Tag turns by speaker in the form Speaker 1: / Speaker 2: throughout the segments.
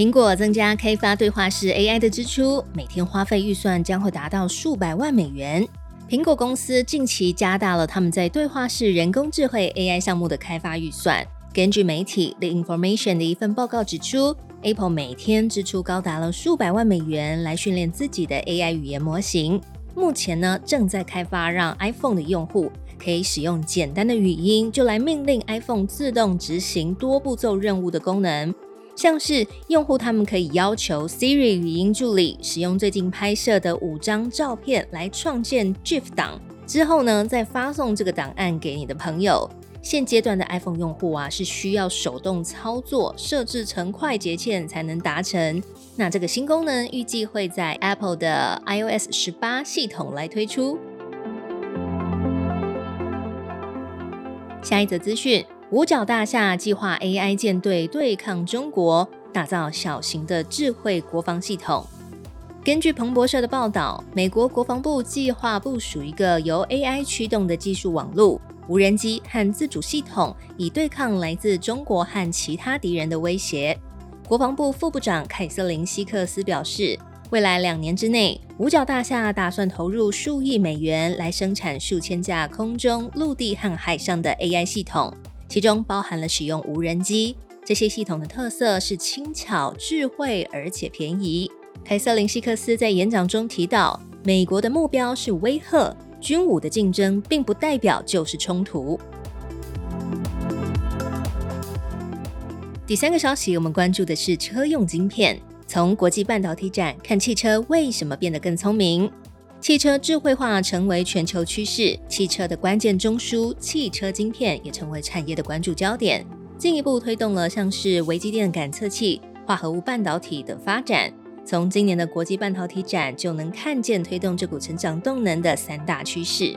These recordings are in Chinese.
Speaker 1: 苹果增加开发对话式 AI 的支出，每天花费预算将会达到数百万美元。苹果公司近期加大了他们在对话式人工智慧 AI 项目的开发预算。根据媒体 The Information 的一份报告指出，Apple 每天支出高达了数百万美元来训练自己的 AI 语言模型。目前呢，正在开发让 iPhone 的用户可以使用简单的语音就来命令 iPhone 自动执行多步骤任务的功能。像是用户他们可以要求 Siri 语音助理使用最近拍摄的五张照片来创建 GIF 档，之后呢再发送这个档案给你的朋友。现阶段的 iPhone 用户啊是需要手动操作，设置成快捷键才能达成。那这个新功能预计会在 Apple 的 iOS 十八系统来推出。下一则资讯。五角大厦计划 AI 舰队对抗中国，打造小型的智慧国防系统。根据彭博社的报道，美国国防部计划部署一个由 AI 驱动的技术网络、无人机和自主系统，以对抗来自中国和其他敌人的威胁。国防部副部长凯瑟琳·希克斯表示，未来两年之内，五角大厦打算投入数亿美元来生产数千架空中、陆地和海上的 AI 系统。其中包含了使用无人机，这些系统的特色是轻巧、智慧而且便宜。凯瑟琳·希克斯在演讲中提到，美国的目标是威吓，军武的竞争并不代表就是冲突。第三个消息，我们关注的是车用晶片。从国际半导体展看，汽车为什么变得更聪明？汽车智慧化成为全球趋势，汽车的关键中枢——汽车晶片也成为产业的关注焦点，进一步推动了像是微机电感测器、化合物半导体的发展。从今年的国际半导体展就能看见推动这股成长动能的三大趋势。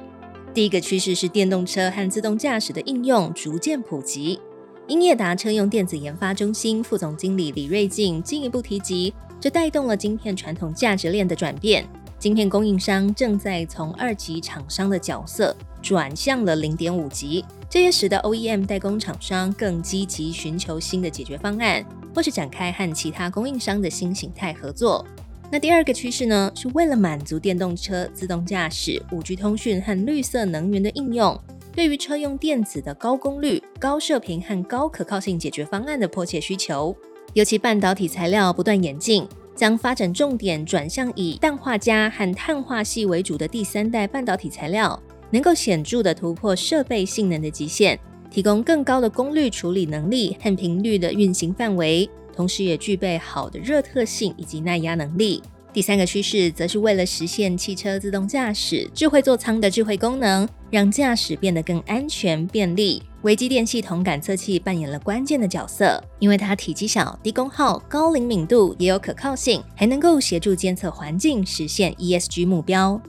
Speaker 1: 第一个趋势是电动车和自动驾驶的应用逐渐普及。英业达车用电子研发中心副总经理李瑞静进一步提及，这带动了晶片传统价值链的转变。晶片供应商正在从二级厂商的角色转向了零点五级，这也使得 OEM 代工厂商更积极寻求新的解决方案，或是展开和其他供应商的新形态合作。那第二个趋势呢，是为了满足电动车、自动驾驶、五 G 通讯和绿色能源的应用，对于车用电子的高功率、高射频和高可靠性解决方案的迫切需求，尤其半导体材料不断演进。将发展重点转向以氮化镓和碳化系为主的第三代半导体材料，能够显著的突破设备性能的极限，提供更高的功率处理能力和频率的运行范围，同时也具备好的热特性以及耐压能力。第三个趋势则是为了实现汽车自动驾驶、智慧座舱的智慧功能，让驾驶变得更安全便利。微机电系统感测器扮演了关键的角色，因为它体积小、低功耗、高灵敏度，也有可靠性，还能够协助监测环境，实现 ESG 目标。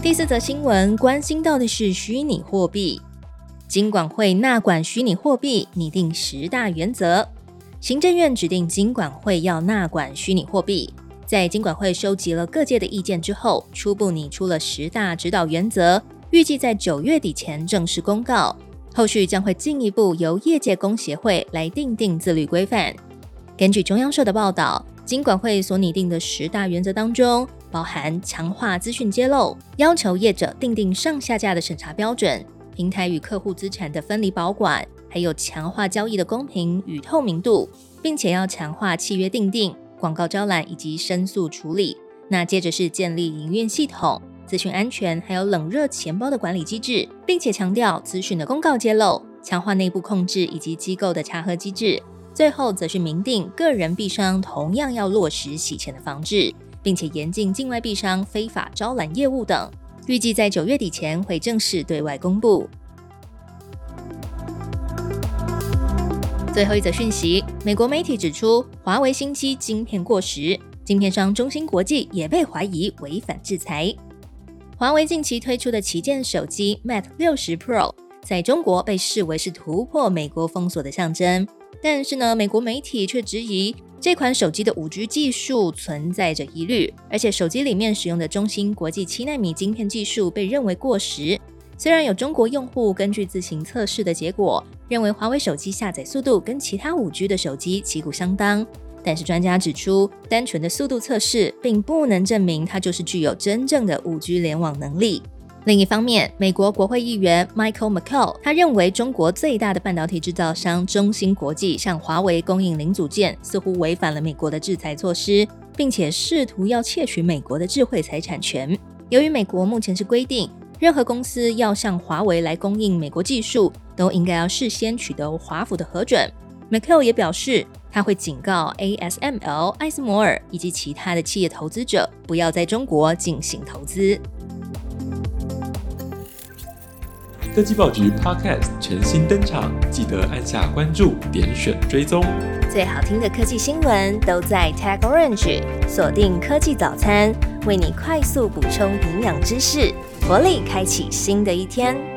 Speaker 1: 第四则新闻关心到的是虚拟货币，金管会纳管虚拟货币，拟定十大原则。行政院指定金管会要纳管虚拟货币，在金管会收集了各界的意见之后，初步拟出了十大指导原则。预计在九月底前正式公告，后续将会进一步由业界工协会来定定自律规范。根据中央社的报道，金管会所拟定的十大原则当中，包含强化资讯揭露，要求业者定定上下架的审查标准，平台与客户资产的分离保管，还有强化交易的公平与透明度，并且要强化契约定定、广告招揽以及申诉处理。那接着是建立营运系统。资讯安全，还有冷热钱包的管理机制，并且强调资讯的公告揭露，强化内部控制以及机构的查核机制。最后则是明定个人币商同样要落实洗钱的防治，并且严禁境外币商非法招揽业务等。预计在九月底前会正式对外公布。最后一则讯息，美国媒体指出，华为新机晶片过时。晶片商中芯国际也被怀疑违反制裁。华为近期推出的旗舰手机 Mate 六十 Pro 在中国被视为是突破美国封锁的象征，但是呢，美国媒体却质疑这款手机的五 G 技术存在着疑虑，而且手机里面使用的中芯国际七纳米晶片技术被认为过时。虽然有中国用户根据自行测试的结果认为华为手机下载速度跟其他五 G 的手机旗鼓相当。但是专家指出，单纯的速度测试并不能证明它就是具有真正的五 G 联网能力。另一方面，美国国会议员 Michael McCall 他认为，中国最大的半导体制造商中芯国际向华为供应零组件，似乎违反了美国的制裁措施，并且试图要窃取美国的智慧财产权。由于美国目前是规定，任何公司要向华为来供应美国技术，都应该要事先取得华府的核准。McCall 也表示。他会警告 ASML、艾斯摩尔以及其他的企业投资者，不要在中国进行投资。
Speaker 2: 科技报局 Podcast 全新登场，记得按下关注、点选追踪。
Speaker 1: 最好听的科技新闻都在 Tag Orange，锁定科技早餐，为你快速补充营养知识，活力开启新的一天。